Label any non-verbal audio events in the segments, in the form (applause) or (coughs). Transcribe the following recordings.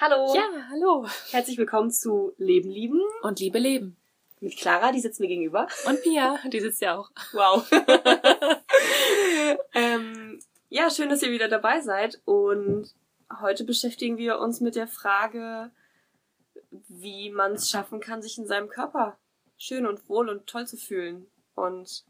Hallo. Ja, hallo. Herzlich willkommen zu Leben lieben Und Liebe leben. mit Clara, die sitzt mir gegenüber. Und Pia, die sitzt ja auch. Wow. (laughs) ähm, ja, schön, dass ihr wieder dabei seid. Und heute beschäftigen wir uns mit der Frage, wie man es schaffen kann, sich in seinem Körper schön und wohl und toll zu fühlen. Und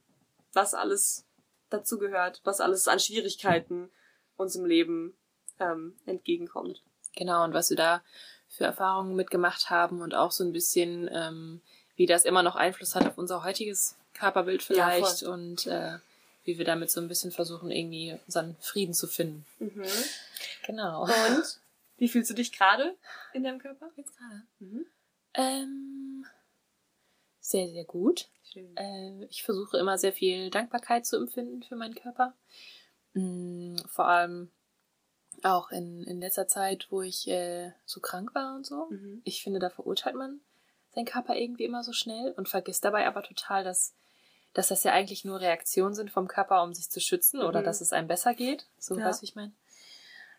was alles dazu gehört, was alles an Schwierigkeiten uns im Leben ähm, entgegenkommt. Genau, und was wir da für Erfahrungen mitgemacht haben und auch so ein bisschen, ähm, wie das immer noch Einfluss hat auf unser heutiges Körperbild Ja, vielleicht voll. und äh, wie wir damit so ein bisschen versuchen, irgendwie unseren Frieden zu finden. Mhm. Genau. Und (laughs) wie fühlst du dich gerade in deinem Körper? jetzt gerade? Mhm. Ähm, sehr, sehr gut. Schön. Äh, ich versuche immer sehr viel Dankbarkeit zu empfinden für meinen Körper. Mm, vor allem auch in, in letzter Zeit, wo ich äh, so krank war und so. Mhm. Ich finde, da verurteilt man seinen Körper irgendwie immer so schnell und vergisst dabei aber total, dass, dass das ja eigentlich nur Reaktionen sind vom Körper, um sich zu schützen oder Mhm. dass es einem besser geht. So, Ja. weißt du, wie ich meine?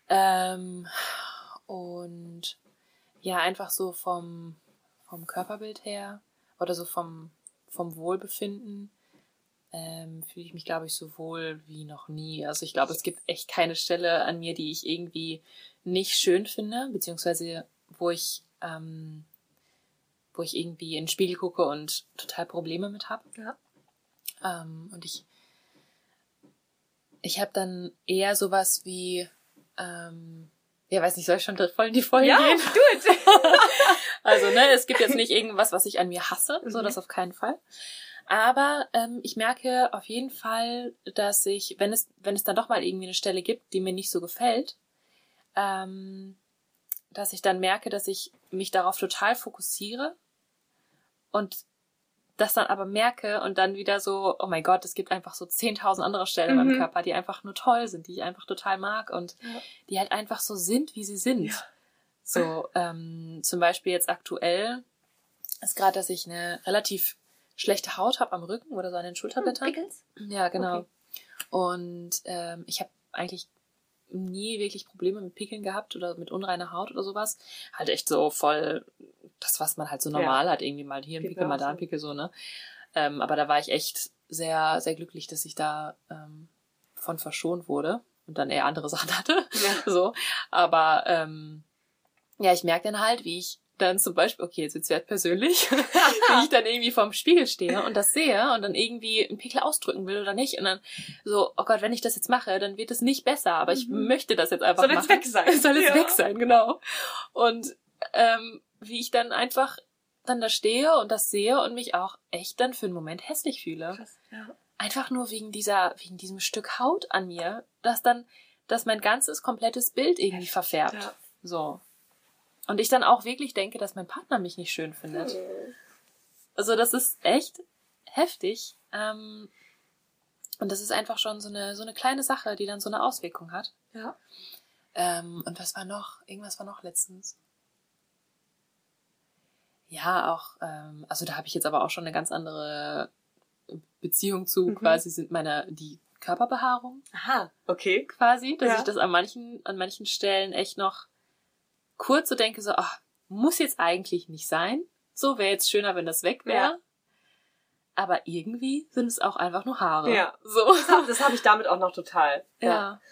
Ähm, und ja, einfach so vom, vom Körperbild her oder so vom, vom Wohlbefinden ähm, fühle ich mich, glaube ich, so wohl wie noch nie. Also ich glaube, es gibt echt keine Stelle an mir, die ich irgendwie nicht schön finde, beziehungsweise wo ich, ähm, wo ich irgendwie in den Spiegel gucke und total Probleme mit habe. Ja. Ähm, und ich, ich habe dann eher sowas wie, ähm, ja, weiß nicht, soll ich schon voll in die Folge Ja, gehen? (laughs) do it. (laughs) Also, ne, es gibt jetzt nicht irgendwas, was ich an mir hasse, so Mhm. das auf keinen Fall. Aber ähm, ich merke auf jeden Fall, dass ich, wenn es, wenn es dann doch mal irgendwie eine Stelle gibt, die mir nicht so gefällt, ähm, dass ich dann merke, dass ich mich darauf total fokussiere und das dann aber merke und dann wieder so, oh mein Gott, es gibt einfach so 10.000 andere Stellen in meinem Mhm. Körper, die einfach nur toll sind, die ich einfach total mag und Ja. die halt einfach so sind, wie sie sind. Ja. So, ähm, zum Beispiel jetzt aktuell ist gerade, dass ich eine relativ schlechte Haut habe am Rücken oder so an den Schulterblättern. Pickles? Ja, genau. Okay. Und ähm, ich habe eigentlich nie wirklich Probleme mit Pickeln gehabt oder mit unreiner Haut oder sowas. Halt echt so voll das, was man halt so normal hat. Irgendwie mal hier ein Pickel, mal da ein. Pickel, so, ne? Ähm, aber da war ich echt sehr, sehr glücklich, dass ich da ähm, von verschont wurde und dann eher andere (laughs) Sachen hatte. Ja. so. Aber ähm, ja, ich merke dann halt, wie ich dann zum Beispiel, okay, jetzt wird's ja persönlich, (laughs) wie (laughs) ich dann irgendwie vorm Spiegel stehe und das sehe und dann irgendwie einen Pickel ausdrücken will oder nicht und dann so, oh Gott, wenn ich das jetzt mache, dann wird es nicht besser, aber ich Mhm. möchte das jetzt einfach Soll machen. jetzt weg sein. (laughs) Soll jetzt Ja. weg sein, genau. Und ähm, wie ich dann einfach dann da stehe und das sehe und mich auch echt dann für einen Moment hässlich fühle Krass. Ja. einfach nur wegen dieser, wegen diesem Stück Haut an mir, das dann, dass mein ganzes komplettes Bild irgendwie verfärbt. Ja. So. Und ich dann auch wirklich denke, dass mein Partner mich nicht schön findet. Also das ist echt heftig. Ähm, und das ist einfach schon so eine, so eine kleine Sache, die dann so eine Auswirkung hat. Ja. Ähm, und was war noch? Irgendwas war noch letztens. Ja, auch, ähm, also da habe ich jetzt aber auch schon eine ganz andere Beziehung zu, Mhm. quasi sind meine, die Körperbehaarung Aha, okay. quasi, dass Ja. ich das an manchen, an manchen Stellen echt noch kurz so denke, so, ach, muss jetzt eigentlich nicht sein. So wäre jetzt schöner, wenn das weg wäre. Ja. Aber irgendwie sind es auch einfach nur Haare. Ja. So. Das habe hab ich damit auch noch total. Ja.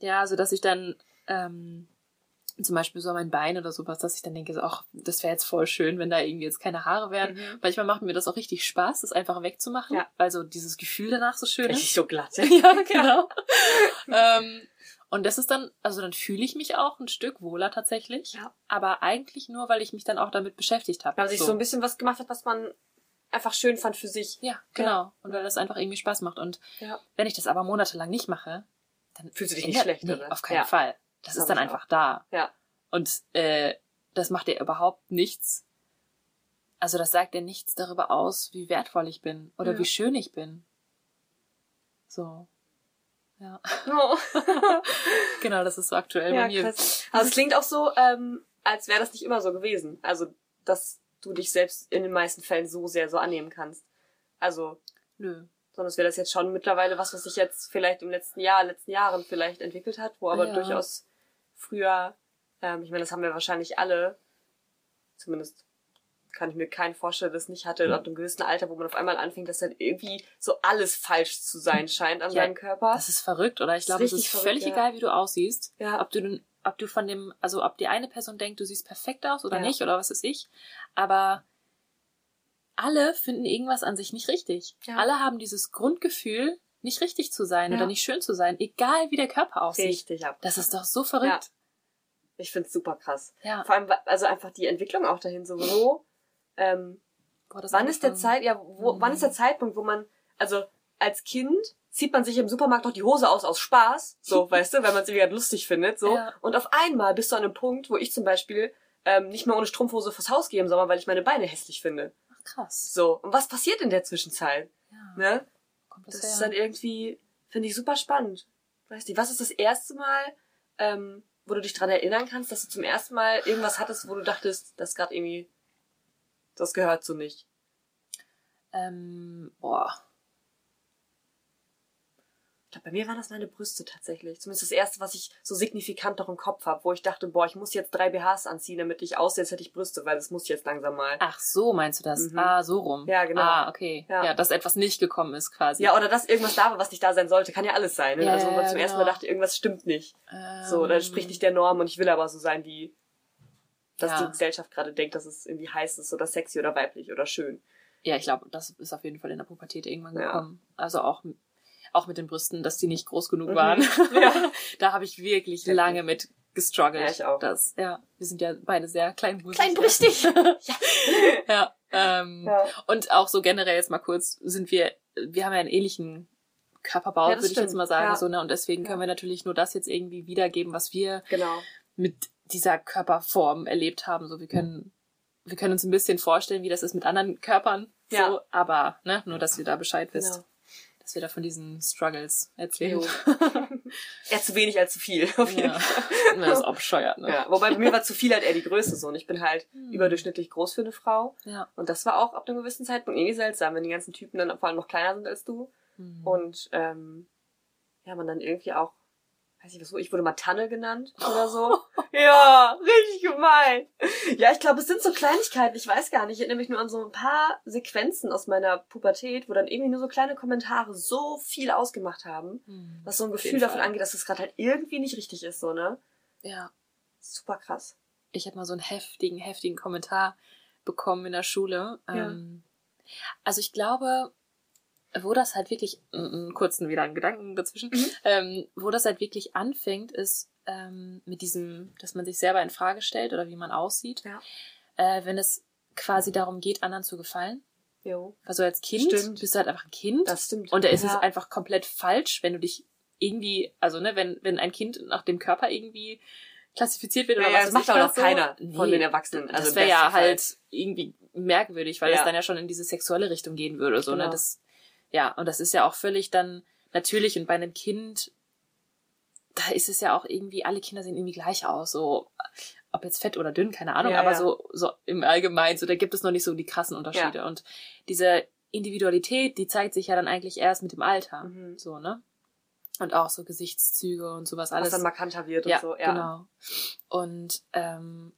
Ja, (coughs) also dass ich dann ähm, zum Beispiel so mein Bein oder sowas, dass ich dann denke, so, ach, das wäre jetzt voll schön, wenn da irgendwie jetzt keine Haare wären. Mhm. Manchmal macht mir das auch richtig Spaß, das einfach wegzumachen, Ja. weil so dieses Gefühl danach so schön Richtig ist. so glatt. (laughs) ja, genau. (laughs) ähm, und das ist dann, also dann fühle ich mich auch ein Stück wohler tatsächlich. Ja. Aber eigentlich nur, weil ich mich dann auch damit beschäftigt habe. Weil sich so. ein bisschen was gemacht hat, was man einfach schön fand für sich. Ja, genau. Und weil das einfach irgendwie Spaß macht. Und Ja. wenn ich das aber monatelang nicht mache, dann Fühlst du dich nicht schlecht, nee, oder? Auf keinen Ja. Fall. Das Glaub ist dann einfach da. Ja. Und äh, das macht dir überhaupt nichts. Also das sagt dir nichts darüber aus, wie wertvoll ich bin oder Ja. wie schön ich bin. So. Ja. Oh. (laughs) Genau, das ist so aktuell ja, bei mir. krass. Aber es klingt auch so, ähm, als wäre das nicht immer so gewesen. Also, dass du dich selbst in den meisten Fällen so sehr so annehmen kannst. Also, Nö. sondern es wäre das jetzt schon mittlerweile was, was sich jetzt vielleicht im letzten Jahr, letzten Jahren vielleicht entwickelt hat, wo aber Ja. durchaus früher, ähm, ich meine, das haben wir wahrscheinlich alle, zumindest kann ich mir keinen vorstellen, das nicht hatte, ab einem gewissen Alter, wo man auf einmal anfängt, dass dann irgendwie so alles falsch zu sein (laughs) scheint an Ja, seinem Körper. Das ist verrückt, oder? Ich ist glaube, es ist völlig ja. egal, wie du aussiehst. Ja. Ob du, ob du von dem, also ob die eine Person denkt, du siehst perfekt aus oder Ja. nicht, oder was weiß ich. Aber alle finden irgendwas an sich nicht richtig. Ja. Alle haben dieses Grundgefühl, nicht richtig zu sein Ja. oder nicht schön zu sein, egal wie der Körper aussieht. Richtig ab. Das ist doch so verrückt. Ich find's super krass. Ja. Vor allem, also einfach die Entwicklung auch dahin, so wo, ähm, Boah, wann ist der. Zeit, ja, wo, Mhm. wann ist der Zeitpunkt, wo man, also als Kind zieht man sich im Supermarkt noch die Hose aus aus Spaß, so, (laughs) weißt du, wenn man irgendwie gerade lustig findet, so. Ja. Und auf einmal bist du an einem Punkt, wo ich zum Beispiel ähm, nicht mehr ohne Strumpfhose fürs Haus gehe im Sommer, weil ich meine Beine hässlich finde. Ach, krass. So. Und was passiert in der Zwischenzeit? Ja. Ne? Kommt Das das ist dann irgendwie, finde ich super spannend. Weißt du, was ist das erste Mal, ähm, wo du dich dran erinnern kannst, dass du zum ersten Mal irgendwas hattest, wo du dachtest, das gerade irgendwie, das gehört so nicht? ähm, boah. Ich glaube, bei mir waren das meine Brüste tatsächlich. Zumindest das erste, was ich so signifikant noch im Kopf habe, wo ich dachte, boah, ich muss jetzt drei BHs anziehen, damit ich aussehe, als hätte ich Brüste, weil das muss jetzt langsam mal. Ach so, meinst du das? Mhm. Ah, so rum. Ja, genau. Ah, okay. Ja. Ja. dass etwas nicht gekommen ist quasi. Ja, oder dass irgendwas da war, was nicht da sein sollte, kann ja alles sein. Ne? Ja, also wo man zum ersten genau. Mal dachte, irgendwas stimmt nicht. Ähm, So, das spricht nicht der Norm und ich will aber so sein, wie dass Ja. die Gesellschaft gerade denkt, dass es irgendwie heiß ist oder sexy oder weiblich oder schön. Ja, ich glaube, das ist auf jeden Fall in der Pubertät irgendwann Ja. gekommen. Also auch, auch mit den Brüsten, dass die nicht groß genug Mhm. waren. (laughs) Ja. da habe ich wirklich Sehr lange mit gestruggelt. Ja, ich auch. Das, ja, wir sind ja beide sehr kleinbrüstig. Kleinbrüstig. (laughs) (laughs) ja. Ähm, Ja. Und auch so generell jetzt mal kurz sind wir, wir haben ja einen ähnlichen Körperbau, Ja, würde ich jetzt mal sagen. Ja. So, ne? Und deswegen können wir natürlich nur das jetzt irgendwie wiedergeben, was wir Genau. mit dieser Körperform erlebt haben. So, wir können, wir können uns ein bisschen vorstellen, wie das ist mit anderen Körpern. So, Ja. aber, ne, nur, dass ihr da Bescheid wisst. Genau. Dass wir da von diesen Struggles erzählen. Eher (laughs) zu wenig als zu viel. Auf jeden ja. Fall. Das ist auch bescheuert, ne? Ja, wobei bei mir war zu viel halt eher die Größe so. Und ich bin halt Hm. überdurchschnittlich groß für eine Frau. Ja. Und das war auch ab einem gewissen Zeitpunkt irgendwie seltsam, wenn die ganzen Typen dann vor allem noch kleiner sind als du. Hm. Und ähm, ja, man dann irgendwie auch, weiß ich was, ich wurde mal Tanne genannt oder so. (laughs) ja, richtig gemein. Ja, ich glaube, es sind so Kleinigkeiten, ich weiß gar nicht. Ich erinnere mich nur an so ein paar Sequenzen aus meiner Pubertät, wo dann irgendwie nur so kleine Kommentare so viel ausgemacht haben, Hm. was so ein Gefühl davon angeht, dass es gerade halt irgendwie nicht richtig ist, so, ne? Ja. Super krass. ich habe mal so einen heftigen, heftigen Kommentar bekommen in der Schule. Ja. Ähm, also ich glaube, wo das halt wirklich, einen kurzen wieder einen Gedanken dazwischen, Mhm. ähm, wo das halt wirklich anfängt, ist ähm, mit diesem, dass man sich selber in Frage stellt oder wie man aussieht, Ja. äh, wenn es quasi darum geht, anderen zu gefallen. Jo. Also als Kind Stimmt. bist du halt einfach ein Kind Das stimmt. und da ist es Ja. einfach komplett falsch, wenn du dich irgendwie, also ne, wenn, wenn ein Kind nach dem Körper irgendwie klassifiziert wird oder ja, was das macht auch noch so. keiner von Nee, den Erwachsenen. Also das wäre ja Fall. halt irgendwie merkwürdig, weil Ja. es dann ja schon in diese sexuelle Richtung gehen würde. So, Genau. ne? das, ja, und das ist ja auch völlig dann natürlich und bei einem Kind, da ist es ja auch irgendwie, alle Kinder sehen irgendwie gleich aus. So, ob jetzt fett oder dünn, keine Ahnung, Ja, aber ja. so, so im Allgemeinen, so da gibt es noch nicht so die krassen Unterschiede. Und diese Individualität, die zeigt sich ja dann eigentlich erst mit dem Alter. Mhm. So, ne? Und auch so Gesichtszüge und sowas alles. was dann markanter wird ja, und so. Ja, genau. Und ähm,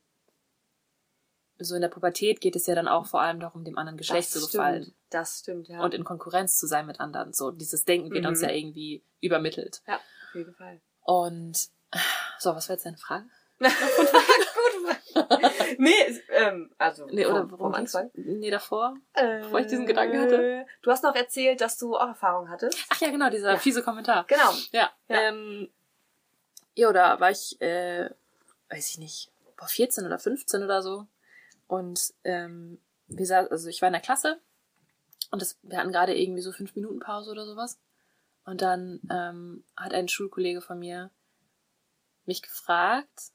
so in der Pubertät geht es ja dann auch vor allem darum, dem anderen Geschlecht das zu gefallen Stimmt. Das stimmt, ja. und in Konkurrenz zu sein mit anderen. So dieses Denken wird Mhm. uns ja irgendwie übermittelt. ja, auf jeden Fall. Und so, was war jetzt deine Frage? (laughs) Gut. nee, ähm, also Nee, oder vom warum? Anfang. Nee, davor. Äh, Bevor ich diesen Gedanken hatte. Du hast noch erzählt, dass du auch Erfahrung hattest. Ach ja, genau, dieser Ja. fiese Kommentar. Genau. Ja. Ja. Ähm, ja, da war ich, äh, weiß ich nicht, boah, 14 oder 15 oder so. Und ähm, wir sa also ich war in der Klasse und das, wir hatten gerade irgendwie so fünf Minuten Pause oder sowas. Und dann ähm, hat ein Schulkollege von mir mich gefragt,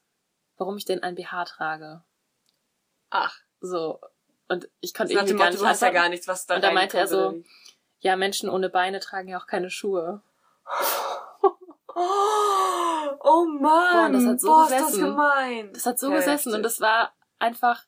warum ich denn ein BH trage. Ach, So. Und ich konnte nach irgendwie gar nicht du hast ja gar nichts, was da Und da meinte er so? Ja, Menschen ohne Beine tragen ja auch keine Schuhe. Oh, (laughs) oh Mann. Boah, das hat so Boah, ist das gesessen. gemein. Das hat so Heftig. gesessen und das war einfach.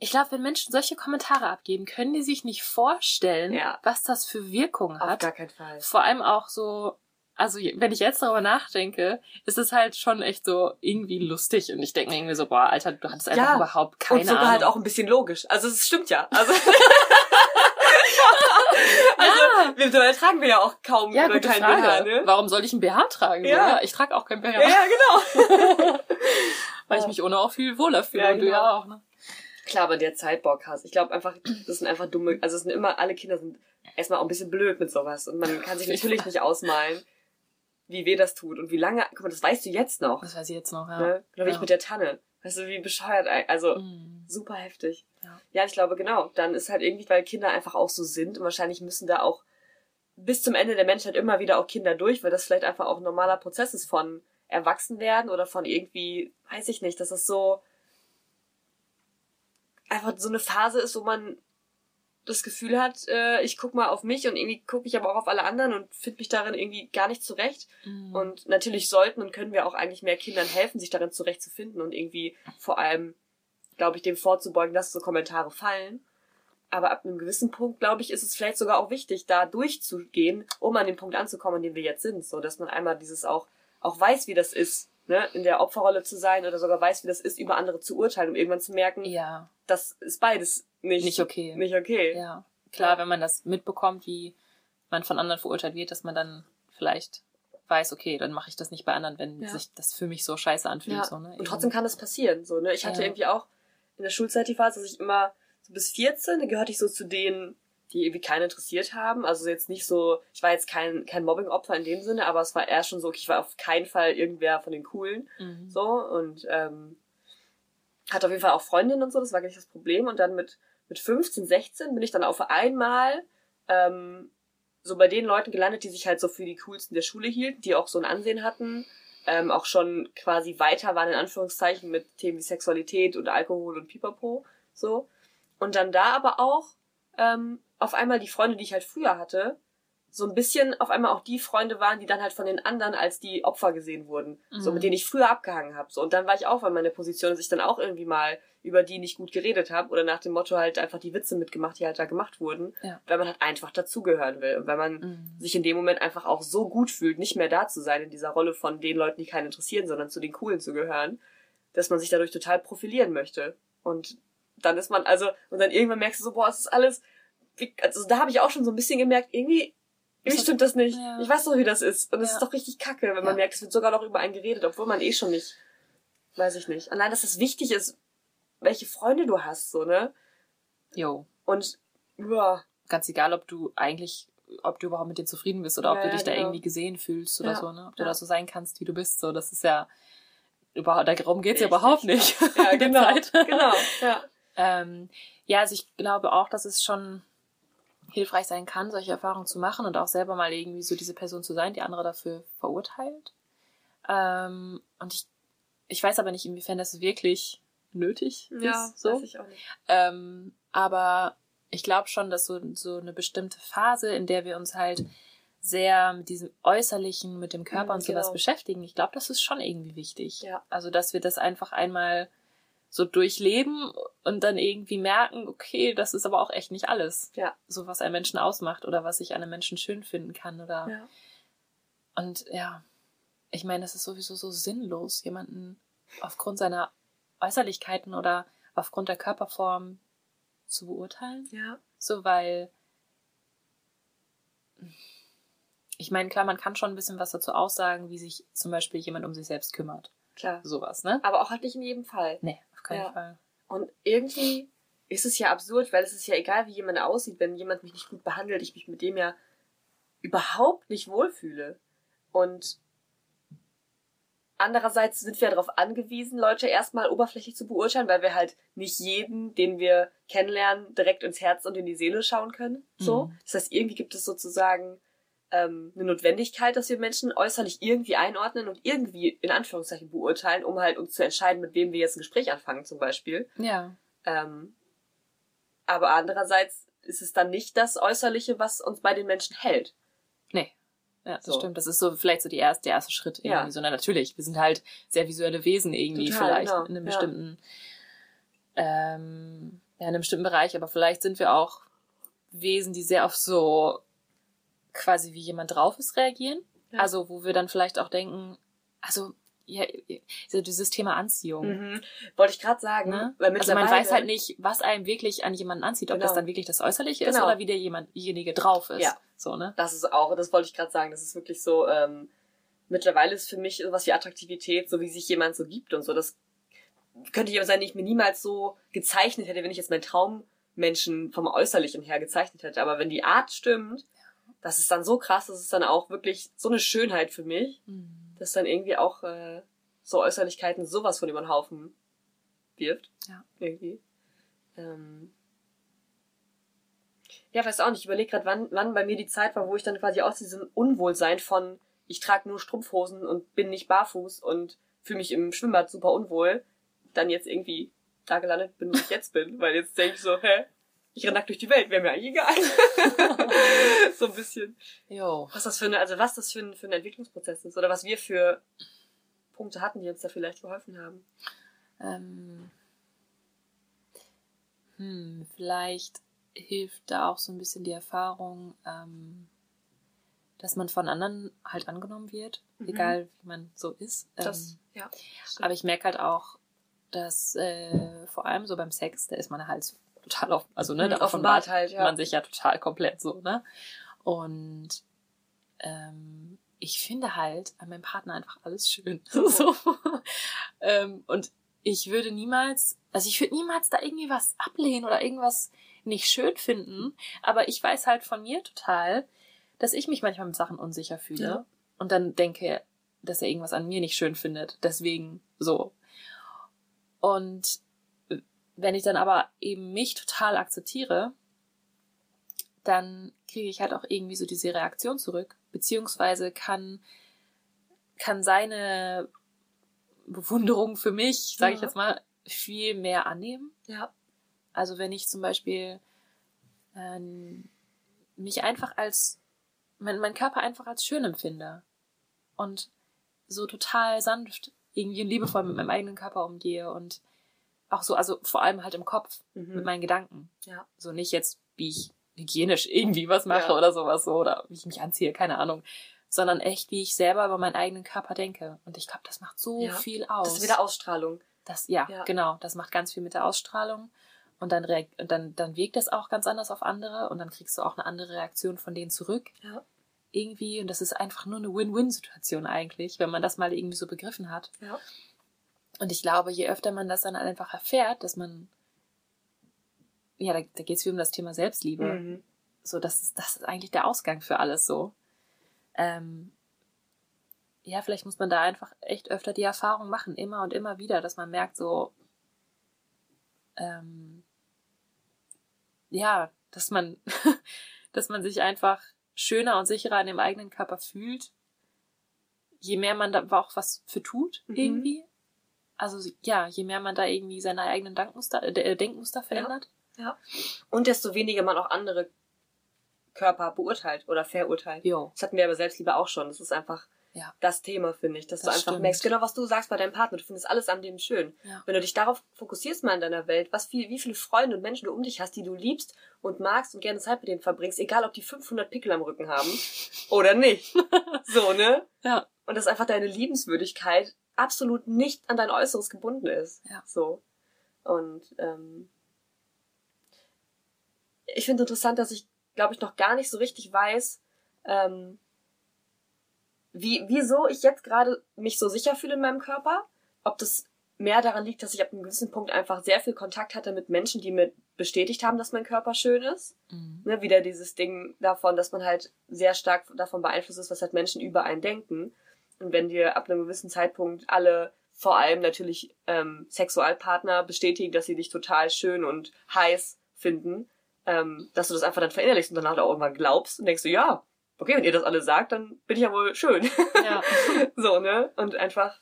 Ich glaube, wenn Menschen solche Kommentare abgeben, können die sich nicht vorstellen, Ja. was das für Wirkung Auf hat. gar keinen Fall. Vor allem auch so also wenn ich jetzt darüber nachdenke, ist es halt schon echt so irgendwie lustig. Und ich denke mir irgendwie so, boah, Alter, du hattest einfach ja, überhaupt keine und sogar Ahnung. halt auch ein bisschen logisch. Also es stimmt ja. Also, (laughs) (laughs) also ja. wir tragen wir ja auch kaum ja, oder kein Frage. BH, ne? Warum soll ich ein BH tragen? Ja. ja ich trage auch kein BH. Ja, ja genau. (laughs) Weil ich mich ohne auch viel wohler fühle ja, und genau. du ja auch, ne? Klar, aber der Zeitbock hast. Ich glaube einfach, das sind einfach dumme, also es sind immer, alle Kinder sind erstmal auch ein bisschen blöd mit sowas. Und man kann sich (laughs) natürlich nicht ausmalen, wie weh das tut und wie lange, guck mal, das weißt du jetzt noch. Das weiß ich jetzt noch, ja. Ne? Oder wie ja. ich mit der Tanne. Weißt du, wie bescheuert, also mm. super heftig. Ja. ja, ich glaube, genau. Dann ist halt irgendwie, weil Kinder einfach auch so sind und wahrscheinlich müssen da auch bis zum Ende der Menschheit immer wieder auch Kinder durch, weil das vielleicht einfach auch ein normaler Prozess ist von Erwachsenwerden oder von irgendwie, weiß ich nicht, dass es so einfach so eine Phase ist, wo man das Gefühl hat, äh, ich guck mal auf mich und irgendwie gucke ich aber auch auf alle anderen und finde mich darin irgendwie gar nicht zurecht. Mhm. Und natürlich sollten und können wir auch eigentlich mehr Kindern helfen, sich darin zurechtzufinden und irgendwie vor allem, glaube ich, dem vorzubeugen, dass so Kommentare fallen. Aber ab einem gewissen Punkt, glaube ich, ist es vielleicht sogar auch wichtig, da durchzugehen, um an den Punkt anzukommen, an dem wir jetzt sind. So, dass man einmal dieses auch, auch weiß, wie das ist, ne, in der Opferrolle zu sein oder sogar weiß, wie das ist, über andere zu urteilen, um irgendwann zu merken, ja. das ist beides nicht, nicht okay. Nicht okay. Ja. Klar, ja. wenn man das mitbekommt, wie man von anderen verurteilt wird, dass man dann vielleicht weiß, okay, dann mache ich das nicht bei anderen, wenn ja. sich das für mich so scheiße anfühlt. Ja. So, ne? Und trotzdem kann das passieren. So, ne? Ich hatte irgendwie auch in der Schulzeit die Phase, dass ich immer so bis 14, da gehörte ich so zu denen, die irgendwie keinen interessiert haben. Also jetzt nicht so, ich war jetzt kein, kein Mobbing-Opfer in dem Sinne, aber es war eher schon so, ich war auf keinen Fall irgendwer von den Coolen. Mhm. So und ähm, hatte auf jeden Fall auch Freundinnen und so, das war gar nicht das Problem. Und dann mit, mit 15, 16 bin ich dann auf einmal ähm, so bei den Leuten gelandet, die sich halt so für die coolsten der Schule hielten, die auch so ein Ansehen hatten, ähm, auch schon quasi weiter waren in Anführungszeichen mit Themen wie Sexualität und Alkohol und Pipapo, so. Und dann da aber auch ähm, auf einmal die Freunde, die ich halt früher hatte, so ein bisschen auf einmal auch die Freunde waren, die dann halt von den anderen als die Opfer gesehen wurden. Mhm. So, mit denen ich früher abgehangen habe. So, und dann war ich auch in meiner Position, dass ich dann auch irgendwie mal über die nicht gut geredet habe oder nach dem Motto halt einfach die Witze mitgemacht, die halt da gemacht wurden, ja. weil man halt einfach dazugehören will und weil man mhm. sich in dem Moment einfach auch so gut fühlt, nicht mehr da zu sein in dieser Rolle von den Leuten, die keinen interessieren, sondern zu den Coolen zu gehören, dass man sich dadurch total profilieren möchte. Und dann ist man also und dann irgendwann merkst du so, boah, es ist alles also da habe ich auch schon so ein bisschen gemerkt, irgendwie irgendwie stimmt das nicht. Ja. Ich weiß doch, wie das ist. Und es ja. ist doch richtig kacke, wenn man merkt, es wird sogar noch über einen geredet, obwohl man eh schon nicht, weiß ich nicht. Allein, dass es wichtig ist, welche Freunde du hast, so, ne? Jo. Und, ja. Ganz egal, ob du eigentlich, ob du überhaupt mit dir zufrieden bist oder ob du dich genau. da irgendwie gesehen fühlst oder so, ne? Ob du da so sein kannst, wie du bist, so. Das ist ja, überhaupt, darum geht's ja überhaupt nicht. Ja, (laughs) genau. genau, ja. (laughs) ähm, ja, also ich glaube auch, dass es schon hilfreich sein kann, solche Erfahrungen zu machen und auch selber mal irgendwie so diese Person zu sein, die andere dafür verurteilt. Ähm, und ich, ich weiß aber nicht, inwiefern das wirklich nötig ja, ist. So. Weiß ich auch nicht. Ähm, aber ich glaube schon, dass so, so eine bestimmte Phase, in der wir uns halt sehr mit diesem Äußerlichen, mit dem Körper mhm, und sowas genau. beschäftigen, ich glaube, das ist schon irgendwie wichtig. Ja. Also, dass wir das einfach einmal so durchleben und dann irgendwie merken, okay, das ist aber auch echt nicht alles. Ja. So was einen Menschen ausmacht oder was ich an einem Menschen schön finden kann oder. Ja. Und ja, ich meine, das ist sowieso so sinnlos, jemanden aufgrund seiner Äußerlichkeiten oder aufgrund der Körperform zu beurteilen. Ja. So, weil ich meine, klar, man kann schon ein bisschen was dazu aussagen, wie sich zum Beispiel jemand um sich selbst kümmert. Klar. Sowas, ne? Aber auch halt nicht in jedem Fall. Nee, keinen ja. Fall. Und irgendwie ist es ja absurd, weil es ist ja egal, wie jemand aussieht, wenn jemand mich nicht gut behandelt, ich mich mit dem ja überhaupt nicht wohlfühle. Und andererseits sind wir darauf angewiesen, Leute erstmal oberflächlich zu beurteilen, weil wir halt nicht jeden, den wir kennenlernen, direkt ins Herz und in die Seele schauen können. So. Mhm. Das heißt, irgendwie gibt es sozusagen ähm, eine Notwendigkeit, dass wir Menschen äußerlich irgendwie einordnen und irgendwie in Anführungszeichen beurteilen, um halt uns zu entscheiden, mit wem wir jetzt ein Gespräch anfangen, zum Beispiel. Ja. Ähm, aber andererseits ist es dann nicht das Äußerliche, was uns bei den Menschen hält. Nee. Ja, das so. stimmt. Das ist so vielleicht so die erste, der erste Schritt irgendwie. Ja. So, na, natürlich, wir sind halt sehr visuelle Wesen irgendwie, Total, vielleicht genau. in einem bestimmten, ja. ähm, ja, in einem bestimmten Bereich, aber vielleicht sind wir auch Wesen, die sehr auf so quasi wie jemand drauf ist reagieren. Ja. Also, wo wir dann vielleicht auch denken, also ja, dieses Thema Anziehung. Mhm. Wollte ich gerade sagen. Ne? Weil also man weiß halt nicht, was einem wirklich an jemanden anzieht, ob genau. das dann wirklich das Äußerliche genau. ist oder wie der jemand, diejenige drauf ist. Ja. So, ne? Das ist auch, das wollte ich gerade sagen, das ist wirklich so, ähm, mittlerweile ist für mich sowas wie Attraktivität, so wie sich jemand so gibt und so, das könnte ich aber sein, ich mir niemals so gezeichnet hätte, wenn ich jetzt meinen Traummenschen vom Äußerlichen her gezeichnet hätte. Aber wenn die Art stimmt, das ist dann so krass, das ist dann auch wirklich so eine Schönheit für mich. Mhm dass dann irgendwie auch äh, so Äußerlichkeiten sowas von über den Haufen wirft. Ja. Irgendwie. Ähm ja, weiß auch nicht. Ich überlege gerade, wann, wann bei mir die Zeit war, wo ich dann quasi aus diesem Unwohlsein von ich trage nur Strumpfhosen und bin nicht barfuß und fühle mich im Schwimmbad super unwohl, dann jetzt irgendwie da gelandet bin, wo ich jetzt bin. Weil jetzt denke ich so, hä? Ich renne nackt durch die Welt, wäre mir eigentlich egal. (laughs) so ein bisschen. Jo. Was das für eine, also was das für ein, für ein Entwicklungsprozess ist oder was wir für Punkte hatten, die uns da vielleicht geholfen haben. Ähm, hm, vielleicht hilft da auch so ein bisschen die Erfahrung, ähm, dass man von anderen halt angenommen wird, mhm. egal wie man so ist. Das, ähm, ja. Aber ich merke halt auch, dass äh, vor allem so beim Sex, da ist man halt total offen. Also, ne, mhm, da offenbart halt, ja. man sich ja total komplett so, ne? Und ähm, ich finde halt an meinem Partner einfach alles schön. (laughs) so. ähm, und ich würde niemals, also ich würde niemals da irgendwie was ablehnen oder irgendwas nicht schön finden. Aber ich weiß halt von mir total, dass ich mich manchmal mit Sachen unsicher fühle. Ja. Und dann denke, dass er irgendwas an mir nicht schön findet. Deswegen so. Und wenn ich dann aber eben mich total akzeptiere, dann kriege ich halt auch irgendwie so diese Reaktion zurück, beziehungsweise kann, kann seine Bewunderung für mich, sage ich jetzt mal, viel mehr annehmen. Ja. Also wenn ich zum Beispiel ähm, mich einfach als, mein, mein Körper einfach als schön empfinde und so total sanft irgendwie und liebevoll mit meinem eigenen Körper umgehe und auch so, also vor allem halt im Kopf mhm. mit meinen Gedanken. Ja. So nicht jetzt, wie ich hygienisch irgendwie was mache ja. oder sowas so oder wie ich mich anziehe, keine Ahnung. Sondern echt, wie ich selber über meinen eigenen Körper denke. Und ich glaube, das macht so ja. viel aus. Das ist wieder Ausstrahlung. Das, ja, ja, genau. Das macht ganz viel mit der Ausstrahlung. Und dann, und dann, dann wirkt das auch ganz anders auf andere und dann kriegst du auch eine andere Reaktion von denen zurück. Ja. Irgendwie. Und das ist einfach nur eine Win-Win-Situation eigentlich, wenn man das mal irgendwie so begriffen hat. Ja. Und ich glaube, je öfter man das dann einfach erfährt, dass man, ja, da, da geht es wie um das Thema Selbstliebe. Mhm. So, das ist, das ist eigentlich der Ausgang für alles so. Ähm, ja, vielleicht muss man da einfach echt öfter die Erfahrung machen, immer und immer wieder, dass man merkt, so, ähm, ja, dass man, (laughs) dass man sich einfach schöner und sicherer in dem eigenen Körper fühlt, je mehr man da auch was für tut, mhm. irgendwie. Also ja, je mehr man da irgendwie seine eigenen Denkmuster, äh, Denkmuster verändert. Ja, ja. Und desto weniger man auch andere Körper beurteilt oder verurteilt. Jo. Das hatten wir aber selbst lieber auch schon. Das ist einfach ja. das Thema, finde ich. Dass das du einfach stimmt. merkst, genau was du sagst bei deinem Partner. Du findest alles an dem schön. Ja. Wenn du dich darauf fokussierst mal in deiner Welt, was viel, wie viele Freunde und Menschen du um dich hast, die du liebst und magst und gerne Zeit mit denen verbringst, egal ob die 500 Pickel am Rücken haben (laughs) oder nicht. so, ne? Ja. Und das ist einfach deine Liebenswürdigkeit absolut nicht an dein Äußeres gebunden ist. Ja. So. Und ähm, ich finde interessant, dass ich, glaube ich, noch gar nicht so richtig weiß, ähm, wie, wieso ich jetzt gerade mich so sicher fühle in meinem Körper. Ob das mehr daran liegt, dass ich ab einem gewissen Punkt einfach sehr viel Kontakt hatte mit Menschen, die mir bestätigt haben, dass mein Körper schön ist. Mhm. Ne, wieder dieses Ding davon, dass man halt sehr stark davon beeinflusst ist, was halt Menschen über einen denken. Und wenn dir ab einem gewissen Zeitpunkt alle, vor allem natürlich ähm, Sexualpartner, bestätigen, dass sie dich total schön und heiß finden, ähm, dass du das einfach dann verinnerlichst und danach auch irgendwann glaubst und denkst du, ja, okay, wenn ihr das alle sagt, dann bin ich ja wohl schön. Ja. (laughs) so, ne? Und einfach,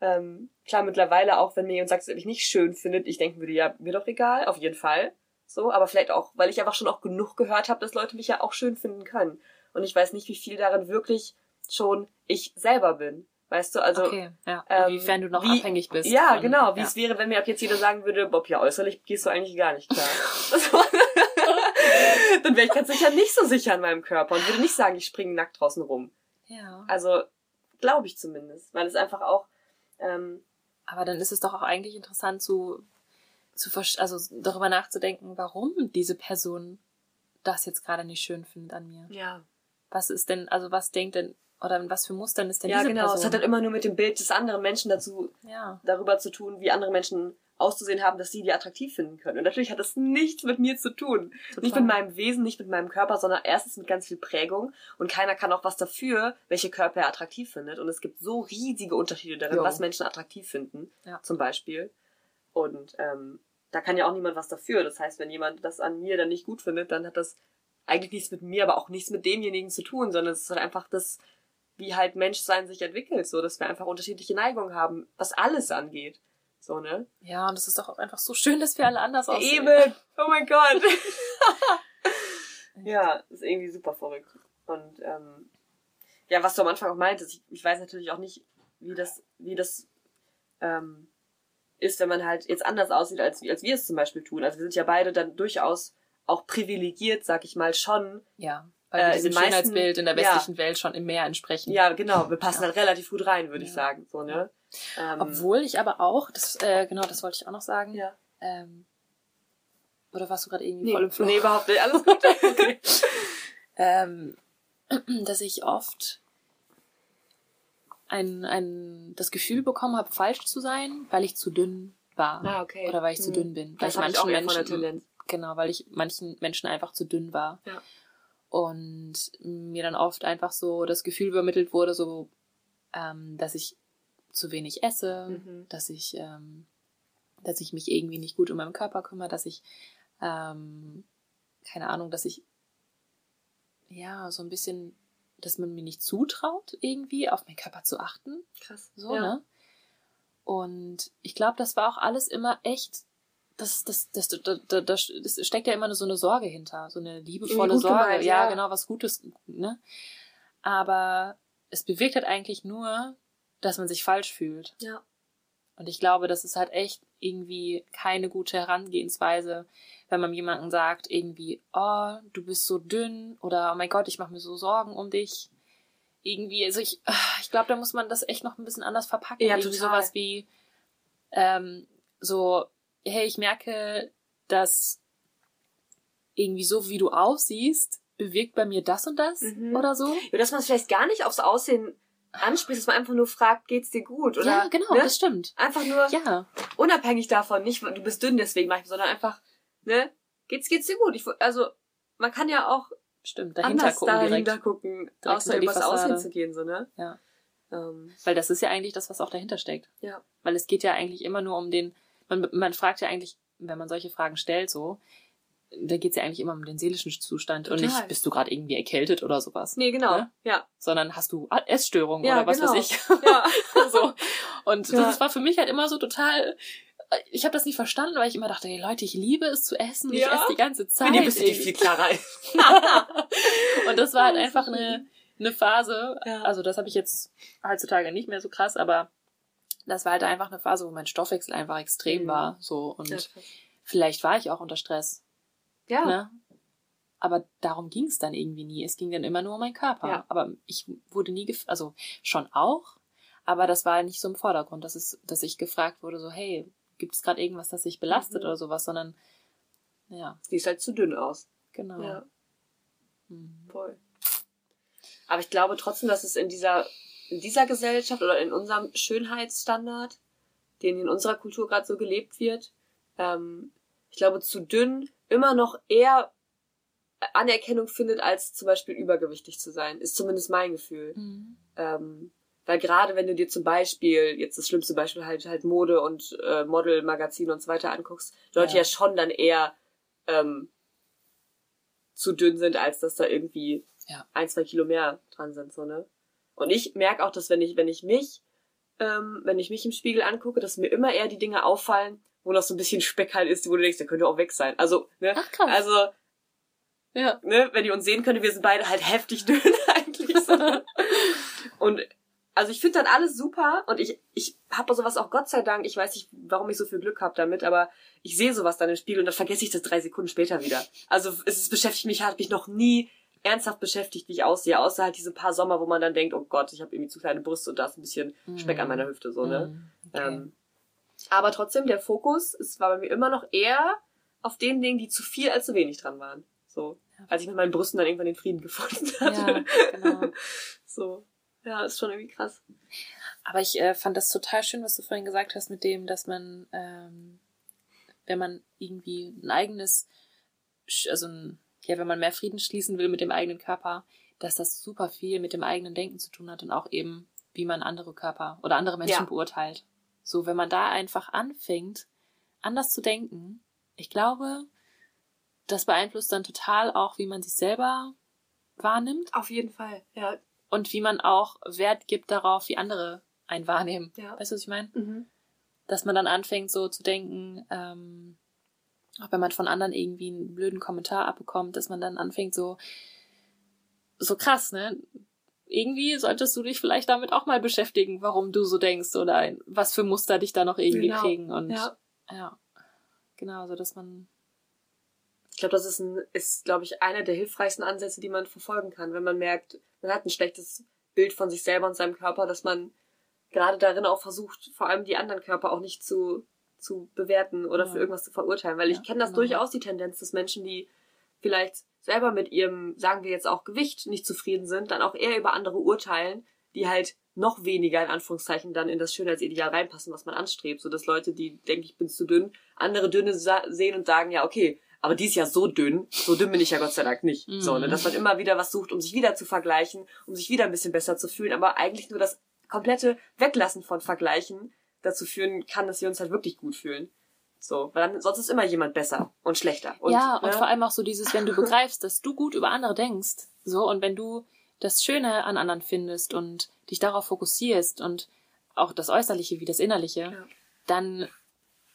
ähm, klar, mittlerweile auch, wenn mir jemand sagt, dass er mich nicht schön findet, ich denken würde, ja, mir doch egal, auf jeden Fall. So, aber vielleicht auch, weil ich einfach schon auch genug gehört habe, dass Leute mich ja auch schön finden können. Und ich weiß nicht, wie viel darin wirklich schon ich selber bin. Weißt du, also. Okay, ja. Ähm, Inwiefern du noch wie, abhängig bist. Ja, von, genau. Wie ja. es wäre, wenn mir ab jetzt jeder sagen würde, Bob, ja, äußerlich gehst du eigentlich gar nicht klar. (laughs) (laughs) Dann wäre ich ganz sicher nicht so sicher in meinem Körper und würde nicht sagen, ich springe nackt draußen rum. Ja. Also, glaube ich zumindest. Weil es einfach auch, ähm, Aber dann ist es doch auch eigentlich interessant zu, zu also darüber nachzudenken, warum diese Person das jetzt gerade nicht schön findet an mir. ja. Was ist denn, also was denkt denn, oder in was für Mustern ist denn Ja, diese genau. Person? Es hat dann immer nur mit dem Bild des anderen Menschen dazu, ja. darüber zu tun, wie andere Menschen auszusehen haben, dass sie die attraktiv finden können. Und natürlich hat das nichts mit mir zu tun. Total. Nicht mit meinem Wesen, nicht mit meinem Körper, sondern erstens mit ganz viel Prägung. Und keiner kann auch was dafür, welche Körper er attraktiv findet. Und es gibt so riesige Unterschiede darin, Jo. was Menschen attraktiv finden, Ja. zum Beispiel. Und ähm, da kann ja auch niemand was dafür. Das heißt, wenn jemand das an mir dann nicht gut findet, dann hat das eigentlich nichts mit mir, aber auch nichts mit demjenigen zu tun, sondern es ist halt einfach das, wie halt Menschsein sich entwickelt, so dass wir einfach unterschiedliche Neigungen haben, was alles angeht. So, ne? Ja, und es ist doch auch einfach so schön, dass wir alle anders aussehen. Eben! (laughs) Oh mein Gott! (laughs) ja, ist irgendwie super verrückt. Und ähm, ja, was du am Anfang auch meintest, ich, ich weiß natürlich auch nicht, wie das, wie das ähm, ist, wenn man halt jetzt anders aussieht, als, als wir es zum Beispiel tun. Also wir sind ja beide dann durchaus auch privilegiert, sag ich mal, schon. Ja, weil Äh, in meisten- Schönheitsbild in der ja. westlichen Welt schon im Meer entsprechen. Ja, genau, wir passen Ja. halt relativ gut rein, würde ich Ja. sagen. So, ne? Ähm, Obwohl ich aber auch, das, äh, genau, das wollte ich auch noch sagen. Ja. Ähm, oder warst du gerade irgendwie Nee, voll im Flow? nee, überhaupt nicht. Alles gut. (laughs) (laughs) okay. ähm, (clears throat) dass ich oft ein, ein, das Gefühl bekommen habe, falsch zu sein, weil ich zu dünn war. Ah, okay. Oder weil ich zu Mhm. dünn bin. Weil Das ich habe ich manchen der Menschen, genau, weil ich manchen Menschen einfach zu dünn war. Ja. Und mir dann oft einfach so das Gefühl übermittelt wurde, so, ähm, dass ich zu wenig esse, Mhm. dass ich, ähm, dass ich mich irgendwie nicht gut um meinen Körper kümmere, dass ich, ähm, keine Ahnung, dass ich, ja, so ein bisschen, dass man mir nicht zutraut, irgendwie auf meinen Körper zu achten. Krass. So, ja. ne? Und ich glaube, das war auch alles immer echt. Das, das, das, das, das, das, das steckt ja immer so eine Sorge hinter, so eine liebevolle Sorge. gemeint, ja, ja. genau, was Gutes, ne? Aber es bewirkt halt eigentlich nur, dass man sich falsch fühlt. Ja. Und ich glaube, das ist halt echt irgendwie keine gute Herangehensweise, wenn man jemandem sagt, irgendwie, oh, du bist so dünn oder oh mein Gott, ich mache mir so Sorgen um dich. Irgendwie, also ich, ich glaube, da muss man das echt noch ein bisschen anders verpacken. Ja, irgendwie total. sowas wie, ähm, so, hey, ich merke, dass irgendwie so, wie du aussiehst, bewirkt bei mir das und das Mhm. oder so. Ja, dass man es vielleicht gar nicht aufs Aussehen anspricht, dass man einfach nur fragt, geht's dir gut? Oder, ja, genau, ne? das stimmt. Einfach nur Ja, unabhängig davon, nicht, du bist dünn, deswegen mach ich, sondern einfach, ne, geht's, geht's dir gut? Ich, also, man kann ja auch stimmt. Dahinter anders gucken dahinter direkt. gucken, Direkt außer übers Fassade. Aussehen zu gehen, so, ne? Ja. Ähm, Weil das ist ja eigentlich das, was auch dahinter steckt. ja. Weil es geht ja eigentlich immer nur um den, man, man fragt ja eigentlich, wenn man solche Fragen stellt, so, da geht es ja eigentlich immer um den seelischen Zustand und Total. nicht, bist du gerade irgendwie erkältet oder sowas. Nee, genau. Ne? Ja. Sondern hast du Essstörungen Ja, oder was genau. weiß ich. Ja. (laughs) (laughs) so. Und Ja. das war für mich halt immer so total. Ich habe das nicht verstanden, weil ich immer dachte, hey Leute, ich liebe es zu essen, ich Ja. esse die ganze Zeit. Bin ihr irgendwie. viel klarer. (laughs) und das war halt einfach eine, eine Phase. Ja. Also das habe ich jetzt heutzutage nicht mehr so krass, aber das war halt einfach eine Phase, wo mein Stoffwechsel einfach extrem Mhm. war. So und Ja, vielleicht war ich auch unter Stress. ja. Ne? Aber darum ging es dann irgendwie nie. Es ging dann immer nur um meinen Körper. Ja. Aber ich wurde nie, gef also schon auch, aber das war nicht so im Vordergrund, dass es, dass ich gefragt wurde, so hey, gibt es gerade irgendwas, das sich belastet Mhm. oder sowas, sondern ja, Sieht halt zu dünn aus. genau. Ja, Mhm. voll. Aber ich glaube trotzdem, dass es in dieser, in dieser Gesellschaft oder in unserem Schönheitsstandard, den in unserer Kultur gerade so gelebt wird, ähm, ich glaube, zu dünn immer noch eher Anerkennung findet, als zum Beispiel übergewichtig zu sein. Ist zumindest mein Gefühl. Mhm. Ähm, weil gerade wenn du dir zum Beispiel, jetzt das schlimmste Beispiel halt halt Mode und äh, Modelmagazine und so weiter anguckst, Leute Ja. ja, schon dann eher ähm, zu dünn sind, als dass da irgendwie Ja. ein, zwei Kilo mehr dran sind, so, ne? Und ich merke auch, dass wenn ich, wenn ich mich, ähm, wenn ich mich im Spiegel angucke, dass mir immer eher die Dinge auffallen, wo noch so ein bisschen Speck halt ist, wo du denkst, der könnte auch weg sein. Also, ne? Ach krass. Also, ja. ne, wenn ihr uns sehen könnt, wir sind beide halt heftig dünn (laughs) eigentlich. So. Und also ich finde dann alles super und ich ich habe sowas auch Gott sei Dank, ich weiß nicht, warum ich so viel Glück habe damit, aber ich sehe sowas dann im Spiegel und dann vergesse ich das drei Sekunden später wieder. Also es, es beschäftigt mich, hat mich noch nie ernsthaft beschäftigt, wie ich aussehe, außer halt diese paar Sommer, wo man dann denkt, oh Gott, ich habe irgendwie zu kleine Brüste und da ist ein bisschen Speck an meiner Hüfte, so, ne? Mhm, okay. Ähm, aber trotzdem, der Fokus, es war bei mir immer noch eher auf den Dingen, die zu viel als zu wenig dran waren. So. Als ich mit meinen Brüsten dann irgendwann den Frieden (laughs) gefunden hatte. Ja, genau. (laughs) So. Ja, ist schon irgendwie krass. Aber ich äh, fand das total schön, was du vorhin gesagt hast, mit dem, dass man, ähm, wenn man irgendwie ein eigenes, also ein, ja, wenn man mehr Frieden schließen will mit dem eigenen Körper, dass das super viel mit dem eigenen Denken zu tun hat und auch eben, wie man andere Körper oder andere Menschen Ja. beurteilt. So, wenn man da einfach anfängt, anders zu denken, ich glaube, das beeinflusst dann total auch, wie man sich selber wahrnimmt Auf jeden Fall, ja. und wie man auch Wert gibt darauf, wie andere einen wahrnehmen. Ja. Weißt du, was ich meine? Mhm. Dass man dann anfängt, so zu denken, ähm, auch wenn man von anderen irgendwie einen blöden Kommentar abbekommt, dass man dann anfängt, so, so krass, ne? Irgendwie solltest du dich vielleicht damit auch mal beschäftigen, warum du so denkst oder was für Muster dich da noch irgendwie Genau. kriegen und Ja. ja. Genau, so dass man Ich glaube, das ist, ein, ist glaube ich, einer der hilfreichsten Ansätze, die man verfolgen kann, wenn man merkt, man hat ein schlechtes Bild von sich selber und seinem Körper, dass man gerade darin auch versucht, vor allem die anderen Körper auch nicht zu, zu bewerten oder Ja. für irgendwas zu verurteilen. Weil ich kenne das genau. durchaus, die Tendenz, dass Menschen, die vielleicht selber mit ihrem, sagen wir jetzt auch Gewicht nicht zufrieden sind, dann auch eher über andere urteilen, die halt noch weniger in Anführungszeichen dann in das Schönheitsideal reinpassen, was man anstrebt. So dass Leute, die denken, ich bin zu dünn, andere Dünne sehen und sagen, ja, okay, aber die ist ja so dünn, so dünn bin ich ja Gott sei Dank nicht. Mhm. So, ne, dass man immer wieder was sucht, um sich wieder zu vergleichen, um sich wieder ein bisschen besser zu fühlen, aber eigentlich nur das komplette Weglassen von Vergleichen dazu führen kann, dass wir uns halt wirklich gut fühlen. So, weil dann, sonst ist immer jemand besser und schlechter. Und, ja, und ne? vor allem auch so dieses, wenn du begreifst, dass du gut über andere denkst, so, und wenn du das Schöne an anderen findest und dich darauf fokussierst und auch das Äußerliche wie das Innerliche, Ja. dann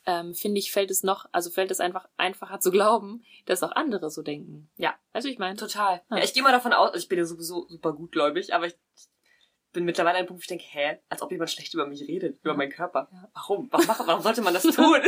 ähm, finde ich, fällt es noch, also fällt es einfach einfacher zu glauben, dass auch andere so denken. Ja. Also ich meine, Total. Ja. Ja, ich gehe mal davon aus, also ich bin ja sowieso super gutgläubig, aber ich bin mittlerweile an einem Punkt, wo ich denke, hä, als ob jemand schlecht über mich redet, über meinen Körper. Ja. Warum? Warum, warum sollte man das (laughs) tun?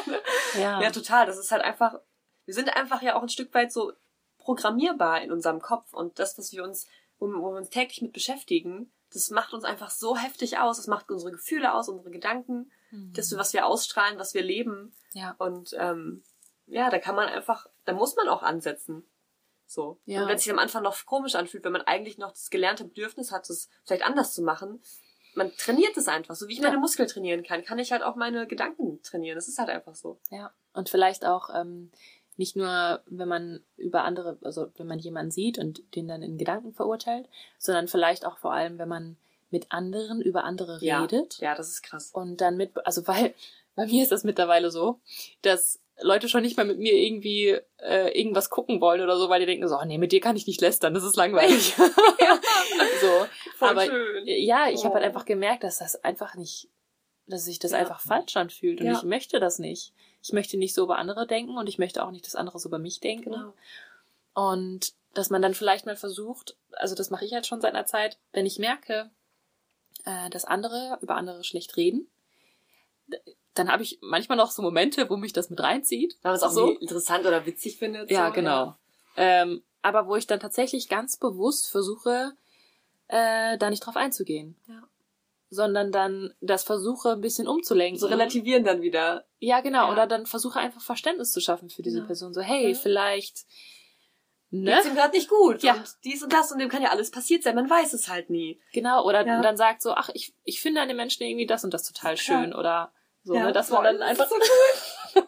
(laughs) ja, ja, total. Das ist halt einfach, wir sind einfach ja auch ein Stück weit so programmierbar in unserem Kopf und das, was wir uns, wo, wo wir uns täglich mit beschäftigen, das macht uns einfach so heftig aus. Das macht unsere Gefühle aus, unsere Gedanken, Mhm. das, was wir ausstrahlen, was wir leben. ja, Und ähm, ja, da kann man einfach, da muss man auch ansetzen. So. Ja. Und wenn es sich am Anfang noch komisch anfühlt, wenn man eigentlich noch das gelernte Bedürfnis hat, es vielleicht anders zu machen, man trainiert es einfach. So wie ich Ja. meine Muskeln trainieren kann, kann ich halt auch meine Gedanken trainieren. Das ist halt einfach so. ja. Und vielleicht auch ähm, nicht nur, wenn man über andere, also wenn man jemanden sieht und den dann in Gedanken verurteilt, sondern vielleicht auch vor allem, wenn man mit anderen über andere Ja. redet. Ja, das ist krass. Und dann mit, also weil, bei mir ist das mittlerweile so, dass Leute schon nicht mal mit mir irgendwie äh, irgendwas gucken wollen oder so, weil die denken so, oh nee, mit dir kann ich nicht lästern, das ist langweilig. (laughs) so. Voll Aber schön. ja, ich habe halt Oh. einfach gemerkt, dass das einfach nicht, dass sich das Ja. einfach falsch anfühlt und Ja. ich möchte das nicht. Ich möchte nicht so über andere denken und ich möchte auch nicht, dass andere so über mich denken. Genau. Und dass man dann vielleicht mal versucht, also das mache ich halt schon seit einer Zeit, wenn ich merke, äh, dass andere über andere schlecht reden, dann habe ich manchmal noch so Momente, wo mich das mit reinzieht. Wenn man es auch so. interessant oder witzig findet. Ja, so, genau. Ähm, aber wo ich dann tatsächlich ganz bewusst versuche, äh, da nicht drauf einzugehen. Ja. Sondern dann das versuche, ein bisschen umzulenken. So relativieren dann wieder. Ja, genau. Ja. Oder dann versuche einfach Verständnis zu schaffen für diese Genau. Person. So, hey, Ja. vielleicht, ne? Geht's ihm gerade nicht gut. Ja. Und dies und das und dem kann ja alles passiert sein. Man weiß es halt nie. Genau, oder Ja. dann sagt so, ach, ich, ich finde an den Menschen irgendwie das und das total schön. Oder so, Ja, ne? Dass voll. man dann einfach, so (laughs)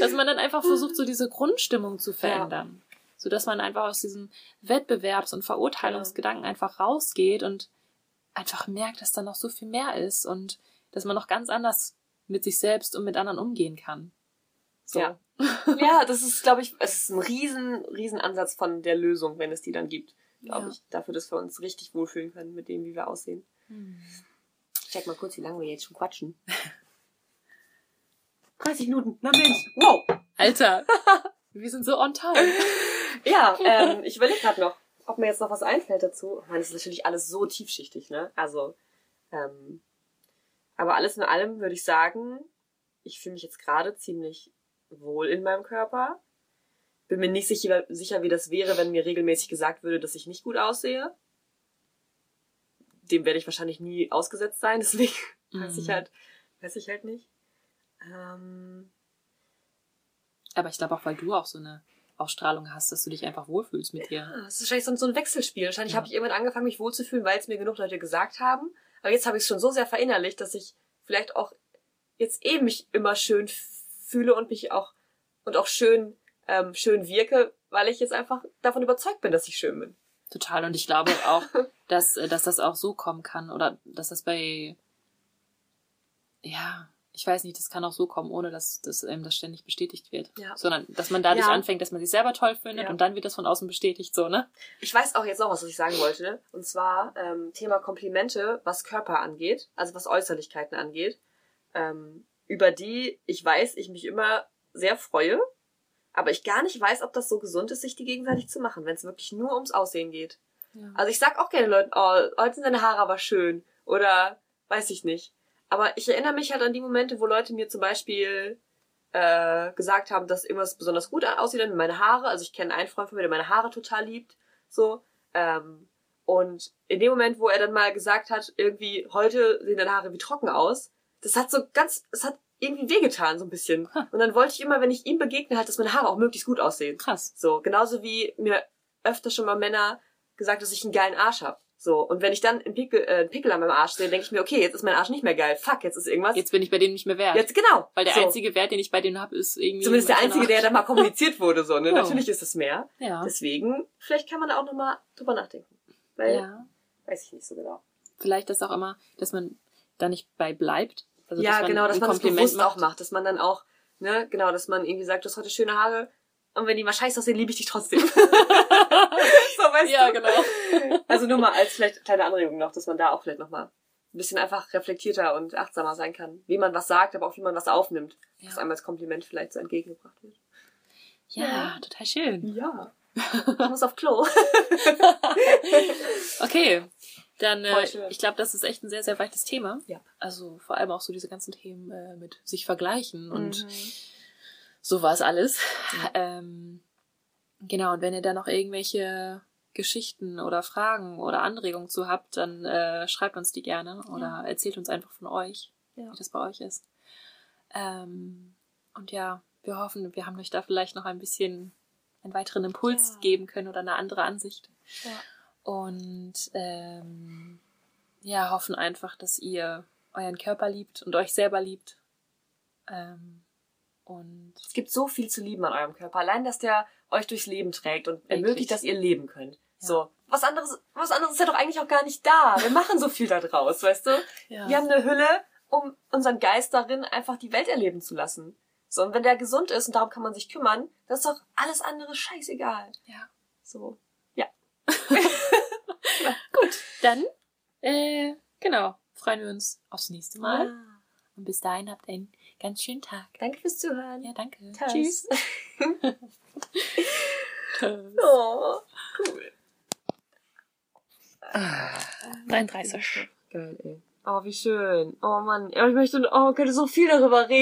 dass man dann einfach versucht, so diese Grundstimmung zu verändern. So dass man einfach aus diesem Wettbewerbs- und Verurteilungsgedanken einfach rausgeht und einfach merkt, dass da noch so viel mehr ist und dass man noch ganz anders mit sich selbst und mit anderen umgehen kann. So. Ja. (laughs) ja, das ist, glaube ich, es ist ein riesen, riesen Ansatz von der Lösung, wenn es die dann gibt. Glaube Ja. ich. Dafür, dass wir uns richtig wohlfühlen können mit dem, wie wir aussehen. Hm. Ich check mal kurz, wie lange wir jetzt schon quatschen. (laughs) 30 Minuten. Na Mensch. Wow. Alter, (laughs) wir sind so on time. (laughs) Ja, ähm, ich überlege gerade noch, ob mir jetzt noch was einfällt dazu. Ich meine, das ist natürlich alles so tiefschichtig, ne? Also, ähm, aber alles in allem würde ich sagen, ich fühle mich jetzt gerade ziemlich wohl in meinem Körper. bin mir nicht sicher, sicher, wie das wäre, wenn mir regelmäßig gesagt würde, dass ich nicht gut aussehe. Dem werde ich wahrscheinlich nie ausgesetzt sein, (laughs) deswegen mhm. weiß ich halt, weiß ich halt nicht. Ähm, Aber ich glaube auch, weil du auch so eine Ausstrahlung hast, dass du dich einfach wohlfühlst mit dir. Ja, es ist wahrscheinlich so, so ein Wechselspiel. Wahrscheinlich ja. habe ich irgendwann angefangen, mich wohlzufühlen, weil es mir genug Leute gesagt haben. Aber jetzt habe ich es schon so sehr verinnerlicht, dass ich vielleicht auch jetzt eben mich immer schön fühle und mich auch und auch schön ähm, schön wirke, weil ich jetzt einfach davon überzeugt bin, dass ich schön bin. Total. Und ich glaube auch, (laughs) dass, äh, dass das auch so kommen kann oder dass das bei, ja, ich weiß nicht, das kann auch so kommen, ohne dass, dass ähm, das ständig bestätigt wird. Ja. Sondern, dass man dadurch ja. anfängt, dass man sich selber toll findet ja. und dann wird das von außen bestätigt, so, ne? Ich weiß auch jetzt noch was, was ich sagen wollte. Und zwar ähm, Thema Komplimente, was Körper angeht, also was Äußerlichkeiten angeht, ähm, über die ich weiß, ich mich immer sehr freue aber ich gar nicht weiß, ob das so gesund ist, sich die gegenseitig zu machen, wenn es wirklich nur ums Aussehen geht. Ja. Also ich sag auch gerne Leuten, oh, heute sind deine Haare aber schön. Oder weiß ich nicht. Aber ich erinnere mich halt an die Momente, wo Leute mir zum Beispiel äh, gesagt haben, dass irgendwas besonders gut aussieht an meine Haare. Also ich kenne einen Freund von mir, der meine Haare total liebt. So. Ähm, und in dem Moment, wo er dann mal gesagt hat, irgendwie, heute sehen deine Haare wie trocken aus, das hat so ganz, es hat irgendwie wehgetan, so ein bisschen. Und dann wollte ich immer, wenn ich ihm begegne, halt, dass meine Haare auch möglichst gut aussehen. Krass. So, genauso wie mir öfter schon mal Männer gesagt, dass ich einen geilen Arsch hab. So, und wenn ich dann einen Pickel, äh, einen Pickel an meinem Arsch sehe, denke ich mir, okay, jetzt ist mein Arsch nicht mehr geil. Fuck, jetzt ist irgendwas. Jetzt bin ich bei denen nicht mehr wert. Jetzt genau. Weil der so. einzige Wert, den ich bei denen habe, ist irgendwie. Zumindest der einzige, der da mal kommuniziert wurde, so, ne? Oh. Natürlich ist es mehr. Ja. Deswegen, vielleicht kann man da auch nochmal drüber nachdenken. Weil, ja. weiß ich nicht so genau. Vielleicht ist auch immer, dass man da nicht bei bleibt, also, ja, genau, dass man Kompliment das bewusst macht. auch macht, dass man dann auch, ne, genau, dass man irgendwie sagt, du hast heute schöne Haare und wenn die mal scheiße aussehen, liebe ich dich trotzdem. (laughs) weißt ja, du? genau. (laughs) Also nur mal als vielleicht kleine Anregung noch, dass man da auch vielleicht nochmal ein bisschen einfach reflektierter und achtsamer sein kann, wie man was sagt, aber auch wie man was aufnimmt, ja. was einem als Kompliment vielleicht so entgegengebracht wird. Ja, ja. total schön. Ja. (laughs) Ich muss auf Klo. (laughs) okay, dann, äh, ich glaube, das ist echt ein sehr, sehr weites Thema. Ja. Also vor allem auch so diese ganzen Themen äh, mit sich vergleichen und mhm. so war es alles. Ja. Ähm, genau, und wenn ihr da noch irgendwelche Geschichten oder Fragen oder Anregungen zu habt, dann äh, schreibt uns die gerne oder ja. erzählt uns einfach von euch, ja. wie das bei euch ist. Ähm, und ja, wir hoffen, wir haben euch da vielleicht noch ein bisschen einen weiteren Impuls ja. geben können oder eine andere Ansicht. Und ähm, ja, hoffen einfach, dass ihr euren Körper liebt und euch selber liebt. Ähm, und es gibt so viel zu lieben an eurem Körper. Allein, dass der euch durchs Leben trägt und ermöglicht, dass ihr leben könnt. So. Was anderes, was anderes ist ja doch eigentlich auch gar nicht da. Wir machen so viel da draus, weißt du? Ja. Wir haben eine Hülle, um unseren Geist darin einfach die Welt erleben zu lassen. So, und wenn der gesund ist und darum kann man sich kümmern, dann ist doch alles andere scheißegal. Ja. So. Ja. (laughs) Gut, dann, äh, genau, freuen wir uns aufs nächste Mal. Ah. Und bis dahin habt einen ganz schönen Tag. Danke fürs Zuhören. Ja, danke. Tschüss. Tschüss. (laughs) (laughs) oh, cool. 33. Geil, ey. Oh, wie schön. Oh Mann. ich möchte, oh, man könnte so viel darüber reden.